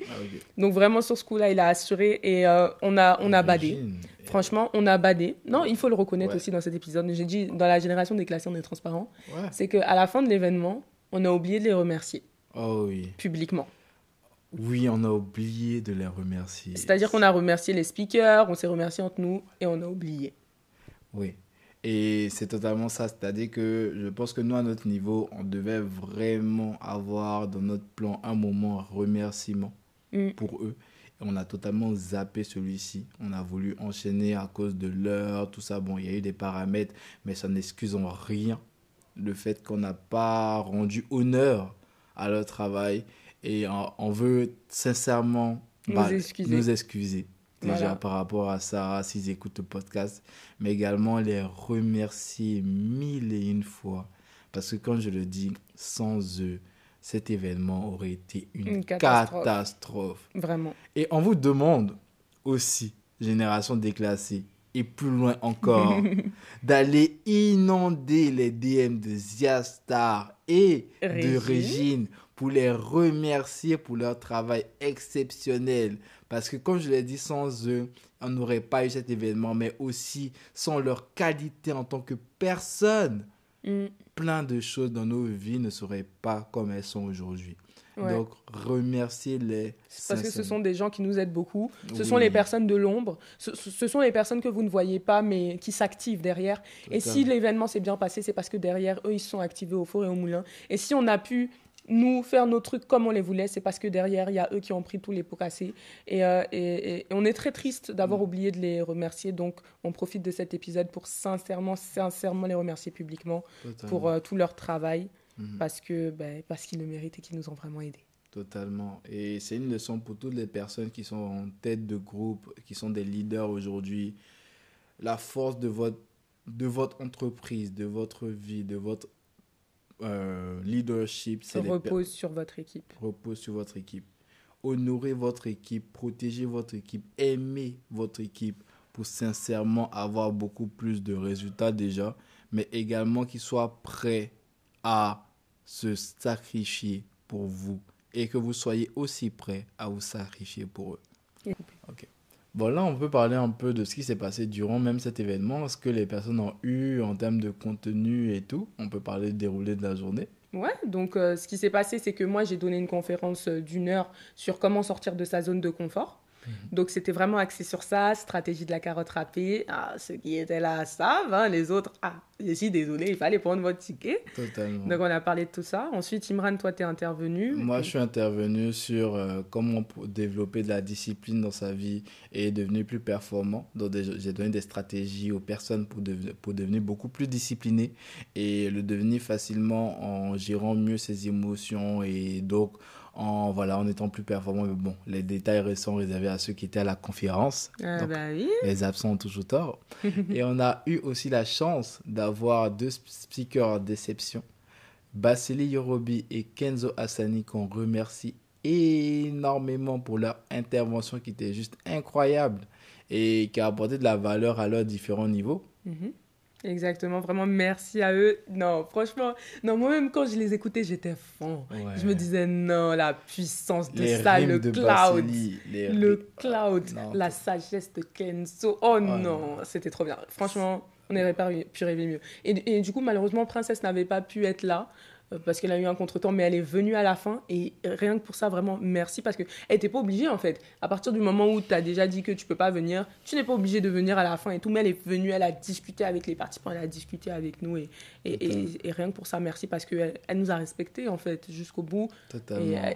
Ah, Donc, vraiment, sur ce coup-là, il a assuré et euh, on a, on a badé. Franchement, on a badé. Non, il faut le reconnaître aussi dans cet épisode. J'ai dit, dans la génération des classés, on est transparent. C'est qu'à la fin de l'événement, on a oublié de les remercier. Oh oui. Publiquement. Oui, on a oublié de les remercier. C'est-à-dire qu'on a remercié les speakers, on s'est remercié entre nous et on a oublié. Oui. Et c'est totalement ça. C'est-à-dire que je pense que nous, à notre niveau, on devait vraiment avoir dans notre plan un moment remerciement mm. pour eux. Et on a totalement zappé celui-ci. On a voulu enchaîner à cause de l'heure, tout ça. Bon, il y a eu des paramètres, mais ça n'excuse en rien le fait qu'on n'a pas rendu honneur à leur travail. Et on, veut sincèrement nous bah, excuser déjà par rapport à ça, s'ils écoutent le podcast, mais également les remercier mille et une fois. Parce que quand je le dis, sans eux, cet événement aurait été une, catastrophe. Vraiment. Et on vous demande aussi, génération déclassée, et plus loin encore, d'aller inonder les DM de Ziastar et de Régine pour les remercier pour leur travail exceptionnel. Parce que comme je l'ai dit, sans eux, on n'aurait pas eu cet événement, mais aussi sans leur qualité en tant que personne. Mm. plein de choses dans nos vies ne seraient pas comme elles sont aujourd'hui. Donc, remerciez-les. Parce que ce sont des gens qui nous aident beaucoup. Ce Oui. sont les personnes de l'ombre. Ce, sont les personnes que vous ne voyez pas, mais qui s'activent derrière. Et si l'événement s'est bien passé, c'est parce que derrière, eux, ils se sont activés au four et au moulin. Et si on a pu nous faire nos trucs comme on les voulait, c'est parce que derrière, il y a eux qui ont pris tous les pots cassés. Et, euh, et- on est très triste d'avoir Mm. oublié de les remercier. Donc, on profite de cet épisode pour sincèrement, sincèrement les remercier publiquement Totalement. pour euh, tout leur travail. Mhm. Parce que ben, parce qu'ils le méritent et qu'ils nous ont vraiment aidés. Totalement. Et c'est une leçon pour toutes les personnes qui sont en tête de groupe, qui sont des leaders aujourd'hui. La force de votre, de votre entreprise, de votre vie, de votre euh, leadership, c'est les repose sur votre équipe. repose sur votre équipe. Honorez votre équipe, protégez votre équipe, aimez votre équipe pour sincèrement avoir beaucoup plus de résultats déjà, mais également qu'ils soient prêts à se sacrifier pour vous et que vous soyez aussi prêts à vous sacrifier pour eux. Et- Ok. Bon, on peut parler un peu de ce qui s'est passé durant même cet événement, ce que les personnes ont eu en termes de contenu et tout. On peut parler du déroulé de la journée. Ouais, donc euh, ce qui s'est passé, c'est que moi, j'ai donné une conférence euh, d'une heure sur comment sortir de sa zone de confort. Donc c'était vraiment axé sur ça, stratégie de la carotte râpée. Ah, ceux qui étaient là savent, hein, les autres, ah, je suis désolé, il fallait prendre votre ticket. Totalement. Donc on a parlé de tout ça. Ensuite, Imran, toi, t'es intervenu. Moi, je suis intervenu sur euh, comment développer de la discipline dans sa vie et devenir plus performant. Donc, j'ai donné des stratégies aux personnes pour, devenir- pour devenir beaucoup plus discipliné et le devenir facilement en gérant mieux ses émotions et donc en, voilà, en étant plus performant. Mais bon, les détails récents réservés à ceux qui étaient à la conférence. Ah, Donc, bah oui. les absents ont toujours tort. et on a eu aussi la chance d'avoir deux speakers déception, Basili Yorobi et Kenzo Asani, qu'on remercie énormément pour leur intervention qui était juste incroyable et qui a apporté de la valeur à leurs différents niveaux. Mhm. Exactement, vraiment merci à eux. Non, franchement, non, moi-même quand je les écoutais, j'étais fond. Je me disais, non, la puissance de les ça, le de cloud. Les Le cloud, la sagesse de Kenzo. Oh non, non. c'était trop bien. Franchement, on n'aurait pas pu rêver mieux. Et, et du coup, malheureusement, Princesse n'avait pas pu être là parce qu'elle a eu un contretemps, mais elle est venue à la fin. Et rien que pour ça, vraiment, merci parce qu'elle n'était pas obligée en fait. À partir du moment où tu as déjà dit que tu peux pas venir, tu n'es pas obligé de venir à la fin et tout. Mais elle est venue, elle a discuté avec les participants, elle a discuté avec nous. Et, et, et- et rien que pour ça, merci parce qu'elle elle nous a respectés en fait jusqu'au bout.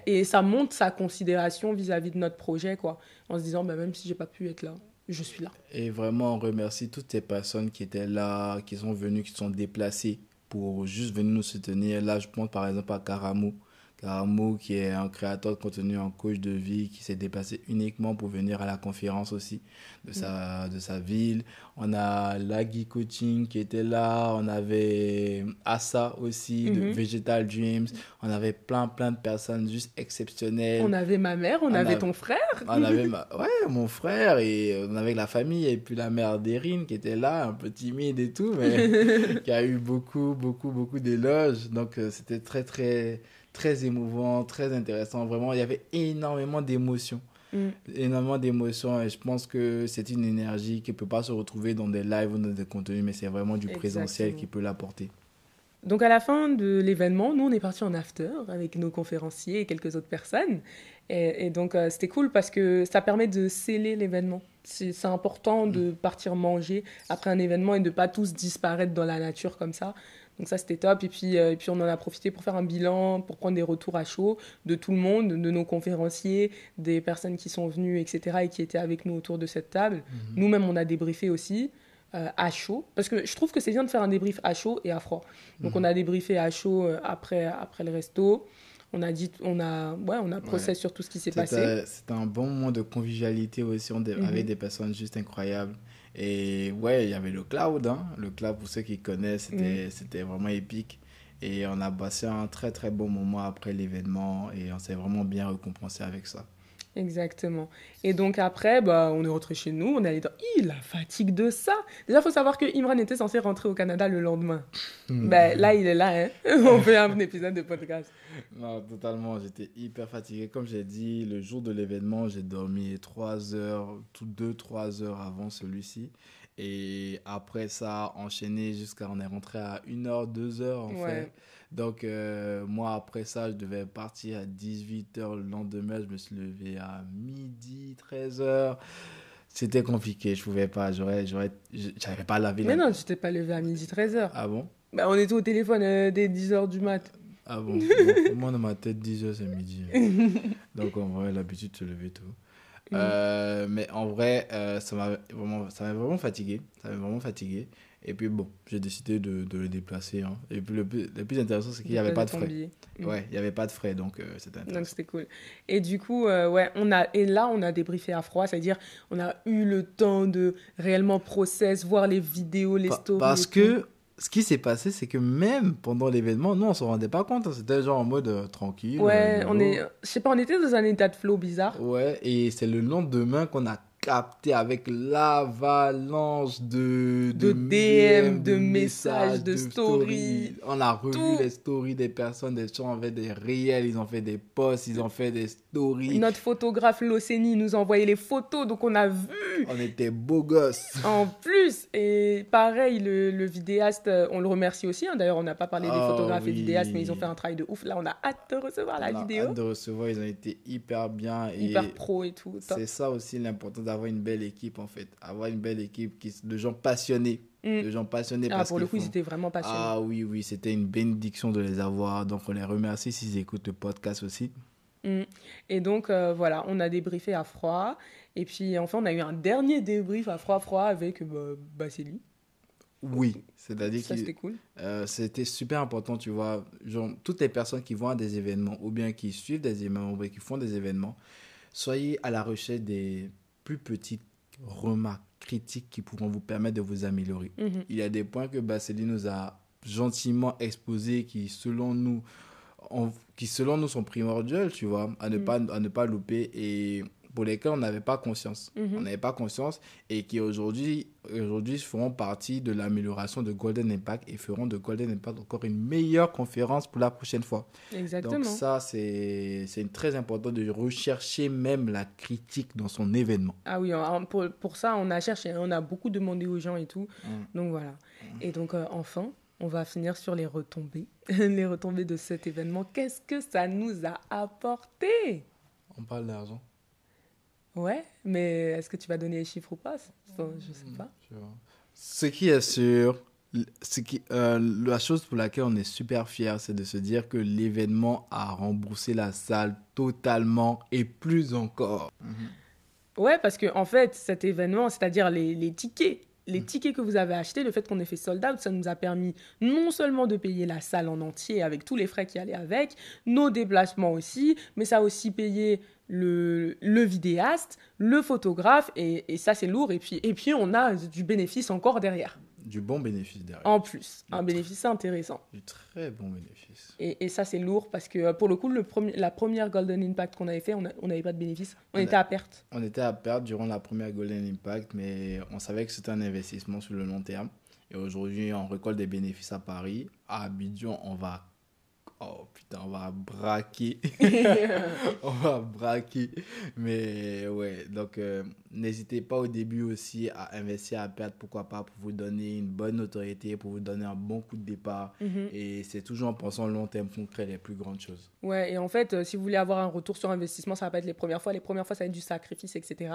Et, et ça montre sa considération vis-à-vis de notre projet, quoi. En se disant, bah, même si j'ai pas pu être là, je suis là. Et vraiment, on remercie toutes ces personnes qui étaient là, qui sont venues, qui sont déplacées pour juste venir nous soutenir. Là, je pense par exemple à Karamou. Karamou, qui est un créateur de contenu, un coach de vie, qui s'est déplacé uniquement pour venir à la conférence aussi de sa, de sa ville. On a Lagui Coaching qui était là. On avait Assa aussi, de Mhm. Vegetal Dreams. On avait plein, plein de personnes juste exceptionnelles. On avait ma mère, on, On avait ton frère. On avait ma- ouais, mon frère et on avait la famille et puis la mère d'Erin qui était là, un peu timide et tout, mais qui a eu beaucoup, beaucoup, beaucoup d'éloges. Donc euh, c'était très, très, très émouvant, très intéressant. Vraiment, il y avait énormément d'émotions. Mm. Énormément d'émotions et je pense que c'est une énergie qui ne peut pas se retrouver dans des lives ou dans des contenus, mais c'est vraiment du présentiel qui peut l'apporter. Donc à la fin de l'événement, nous on est parti en after avec nos conférenciers et quelques autres personnes. Et, et donc euh, c'était cool parce que ça permet de sceller l'événement. C'est c'est important de partir manger après un événement et de pas tous disparaître dans la nature comme ça. Donc ça c'était top. Et puis, euh, et puis on en a profité pour faire un bilan, pour prendre des retours à chaud de tout le monde, de nos conférenciers, des personnes qui sont venues, etc. et qui étaient avec nous autour de cette table. Nous-mêmes on a débriefé aussi. euh, à chaud, parce que je trouve que c'est bien de faire un débrief à chaud et à froid. Donc on a débriefé à chaud euh, après, après le resto. On a dit, on a, ouais, on a procès Ouais. sur tout ce qui s'est passé. C'était un bon moment de convivialité aussi on Mhm. avec des personnes juste incroyables. Et ouais, il y avait le cloud. Hein. Le cloud, pour ceux qui connaissent, Mhm. c'était c'était vraiment épique. Et on a passé un très très bon moment après l'événement et on s'est vraiment bien récompensé avec ça. Exactement. Et donc après, bah, on est rentré chez nous, on est allé dans Ih, la fatigue de ça. Déjà, il faut savoir que Imran était censé rentrer au Canada le lendemain. Hmm. Ben, là, il est là, hein. on fait un épisode de podcast. Non, totalement. J'étais hyper fatigué. Comme j'ai dit, le jour de l'événement, j'ai dormi 3 heures, tout 2-3 heures avant celui-ci. Et après ça, enchaîné jusqu'à on est rentré à 1h, 2h en fait. Donc euh, moi après ça, je devais partir à 18h le lendemain, je me suis levé à midi, 13h. C'était compliqué, je pouvais pas, j'aurais j'aurais j'avais pas lavé Mais non, tu t'es pas levé à midi 13h. Ah bon? Bah, on était au téléphone euh, dès 10h du mat. Ah bon, Moi dans ma tête 10h c'est midi. Donc en vrai, l'habitude de se lever tôt. Mm. Euh, mais en vrai, euh, ça m'a vraiment, ça vraiment fatigué. Ça m'a vraiment fatigué. Et puis bon, j'ai décidé de, de, le déplacer. Hein. Et puis le plus, le plus intéressant, c'est qu'il n'y avait pas de frais. Mm. Ouais, il n'y avait pas de frais, donc euh, c'était intéressant. Donc c'était cool. Et du coup, ouais, on a, et là, on a débriefé à froid, c'est-à-dire on a eu le temps de réellement process, voir les vidéos, les stories. Parce que ce qui s'est passé, c'est que même pendant l'événement, nous, on se rendait pas compte. Hein. C'était genre en mode euh, tranquille. Ouais, on est. Je sais pas, on était dans un état de flow bizarre. Ouais, et c'est le lendemain qu'on a capté avec l'avalanche de, de, DM, de, messages, de, stories. On a revu les stories des personnes, des gens ont fait des réels, ils ont fait des posts, ils ont fait des stories. Notre photographe Loceni nous a envoyé les photos, donc on a vu. On était beaux gosses. En plus, et pareil, le, le vidéaste, on le remercie aussi. Hein. D'ailleurs, on n'a pas parlé des ah photographes et vidéastes, mais ils ont fait un travail de ouf. Là, on a hâte de recevoir la vidéo. On a hâte de recevoir, ils ont été hyper bien. Hyper pro et tout. C'est ça aussi l'important d'avoir avoir une belle équipe, en fait. Avoir une belle équipe qui, de gens passionnés. Mm. De gens passionnés. Ah, pour le coup, c'était vraiment passionnés. Ah oui, oui, c'était une bénédiction de les avoir. Donc, on les remercie s'ils écoutent le podcast aussi. Mm. Et donc, euh, voilà, on a débriefé à froid. Et puis, enfin, on a eu un dernier débrief à froid, froid avec bah, Bassili. Oui, c'est-à-dire que c'était cool. Euh, c'était super important, tu vois. Genre, toutes les personnes qui vont à des événements ou bien qui suivent des événements ou qui font des événements, soyez à la recherche des plus petites remarques critiques qui pourront vous permettre de vous améliorer. Mhm. Il y a des points que Basseli nous a gentiment exposés qui, selon nous, qui selon nous sont primordiaux, tu vois, à ne, mhm. pas, à ne pas louper. Et pour lesquels on n'avait pas conscience. Mhm. On n'avait pas conscience et qui aujourd'hui aujourd'hui feront partie de l'amélioration de Golden Impact et feront de Golden Impact encore une meilleure conférence pour la prochaine fois. Exactement. Donc ça, c'est très important de rechercher même la critique dans son événement. Ah oui, pour, pour ça, on a cherché, on a beaucoup demandé aux gens et tout. Mmh. Donc voilà. Mmh. Et donc euh, enfin, on va finir sur les retombées. les retombées de cet événement. Qu'est-ce que ça nous a apporté? On parle d'argent. Ouais, mais est-ce que tu vas donner les chiffres ou pas? Je sais pas. Ce qui est sûr, ce qui, euh, la chose pour laquelle on est super fier, c'est de se dire que l'événement a remboursé la salle totalement et plus encore. Mhm. Ouais, parce que en fait, cet événement, c'est-à-dire les, les tickets, les tickets que vous avez achetés, le fait qu'on ait fait sold out, ça nous a permis non seulement de payer la salle en entier avec tous les frais qui allaient avec, nos déplacements aussi, mais ça a aussi payé le, le vidéaste, le photographe, et, et ça c'est lourd. Et puis, et puis on a du bénéfice encore derrière. Du bon bénéfice derrière. En plus, un bénéfice intéressant. Du très bon bénéfice. Et, et ça c'est lourd parce que pour le coup, le premier, la première Golden Impact qu'on avait fait, on n'avait pas de bénéfice. On, était à perte. On était à perte durant la première Golden Impact, mais on savait que c'était un investissement sur le long terme. Et aujourd'hui, on récolte des bénéfices à Paris. À Abidjan, on va oh putain, on va braquer. on va braquer. Mais ouais, donc euh, n'hésitez pas au début aussi à investir à perte, pourquoi pas, pour vous donner une bonne notoriété, pour vous donner un bon coup de départ. Mhm. Et c'est toujours en pensant long terme qu'on crée les plus grandes choses. Ouais, et en fait, euh, si vous voulez avoir un retour sur investissement, ça va pas être les premières fois. Les premières fois, ça va être du sacrifice, etc.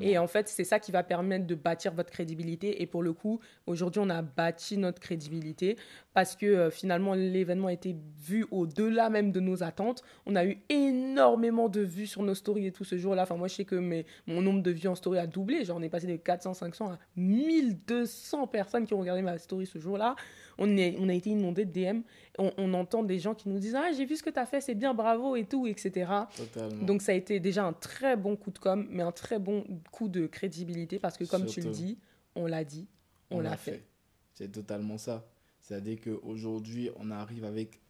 Et en fait, c'est ça qui va permettre de bâtir votre crédibilité. Et pour le coup, aujourd'hui, on a bâti notre crédibilité parce que euh, finalement, l'événement a été vu au-delà même de nos attentes. On a eu énormément de vues sur nos stories et tout ce jour-là. Enfin, moi, je sais que mes, mon nombre de vues en story a doublé. Genre, on est passé de 400, 500 à 1200 personnes qui ont regardé ma story ce jour-là. On, est, on a été inondé de DM. On, entend des gens qui nous disent Ah, j'ai vu ce que tu as fait, c'est bien, bravo et tout, etc. Donc, ça a été déjà un très bon coup de com, mais un très bon coup de crédibilité parce que, comme tu le dis, on l'a dit, on, l'a fait. C'est totalement ça. C'est-à-dire qu'aujourd'hui, on arrive avec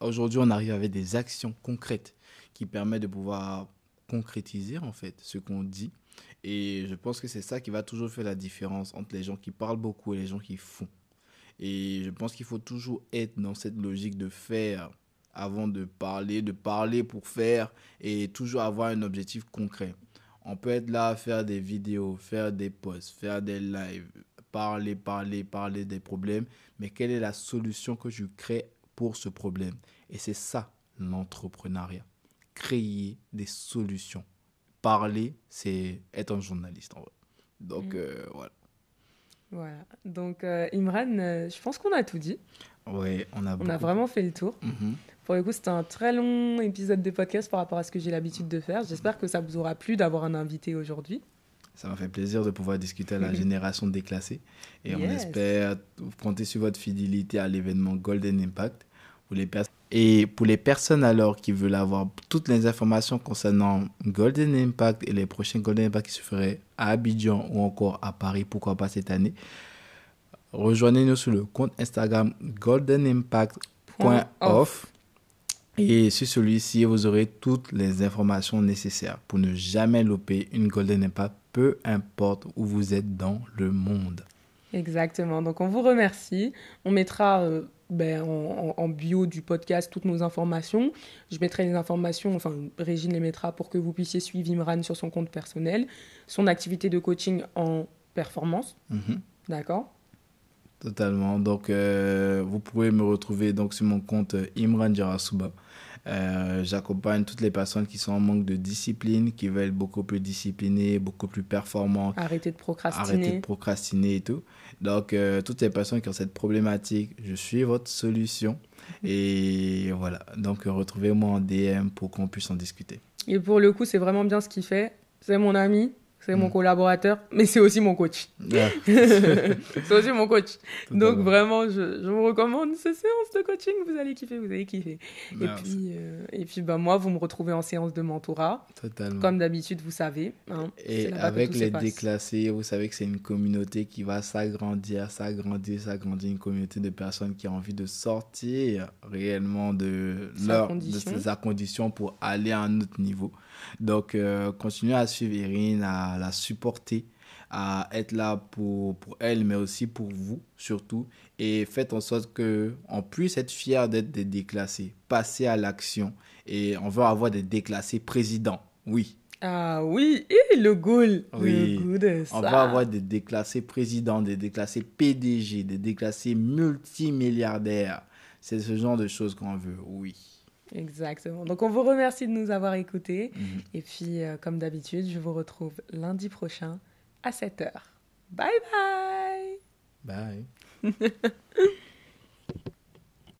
aujourd'hui, on arrive avec des actions concrètes qui permettent de pouvoir concrétiser en fait ce qu'on dit. Et je pense que c'est ça qui va toujours faire la différence entre les gens qui parlent beaucoup et les gens qui font. Et je pense qu'il faut toujours être dans cette logique de faire avant de parler, de parler pour faire et toujours avoir un objectif concret. On peut être là à faire des vidéos, faire des posts, faire des lives, parler, parler, parler des problèmes, mais quelle est la solution que je crée pour ce problème? Et c'est ça l'entrepreneuriat. Créer des solutions. Parler, c'est être un journaliste en vrai. Donc Mm. euh, voilà. Voilà. Donc, euh, Imran, euh, je pense qu'on a tout dit. Ouais, on a On a vraiment fait le tour. Mhm. Pour le coup, c'était un très long épisode de podcast par rapport à ce que j'ai l'habitude de faire. J'espère que ça vous aura plu d'avoir un invité aujourd'hui. Ça m'a fait plaisir de pouvoir discuter à la génération déclassée. Et on espère compter sur votre fidélité à l'événement Golden Impact. Pour les et pour les personnes alors qui veulent avoir toutes les informations concernant Golden Impact et les prochains Golden Impact qui se feraient à Abidjan ou encore à Paris, pourquoi pas cette année, rejoignez-nous sur le compte Instagram goldenimpact.off. Et sur celui-ci, vous aurez toutes les informations nécessaires pour ne jamais louper une Golden Impact, peu importe où vous êtes dans le monde. Exactement. Donc, on vous remercie. On mettra euh, ben, en, bio du podcast toutes nos informations. Je mettrai les informations, enfin, Régine les mettra pour que vous puissiez suivre Imran sur son compte personnel, son activité de coaching en performance. Mhm. D'accord? Totalement. Donc, euh, vous pouvez me retrouver donc sur mon compte euh, Imran Jarasuba. Euh, J'accompagne toutes les personnes qui sont en manque de discipline, qui veulent être beaucoup plus disciplinées, beaucoup plus performantes, Arrêtez de arrêter procrastiner. de procrastiner et tout. Donc, euh, toutes les personnes qui ont cette problématique, je suis votre solution. Et voilà. Donc, retrouvez-moi en DM pour qu'on puisse en discuter. Et pour le coup, c'est vraiment bien ce qu'il fait. C'est mon ami, c'est mon Mm. collaborateur, mais c'est aussi mon coach. C'est aussi mon coach. Donc vraiment, je, je vous recommande ces séances de coaching. Vous allez kiffer, vous allez kiffer. Et puis, euh, et puis bah, moi, vous me retrouvez en séance de mentorat. Totalement. Comme d'habitude, vous savez. hein, Et avec les déclassés, vous savez que c'est une communauté qui va s'agrandir, s'agrandir, s'agrandir, une communauté de personnes qui ont envie de sortir réellement de, leur, de condition. sa condition pour aller à un autre niveau. Donc, euh, continuez à suivre Erin, à la supporter, à être là pour, pour elle, mais aussi pour vous, surtout. Et faites en sorte que on puisse être fier d'être des déclassés, passer à l'action. Et on veut avoir des déclassés présidents. Oui. Ah oui, et le goal. Oui. Le de ça. On va avoir des déclassés présidents, des déclassés PDG, des déclassés multimilliardaires. C'est ce genre de choses qu'on veut, oui. Exactement. Donc on vous remercie de nous avoir écoutés. Mhm. Et puis, euh, comme d'habitude, je vous retrouve lundi prochain à 7h. Bye bye Bye.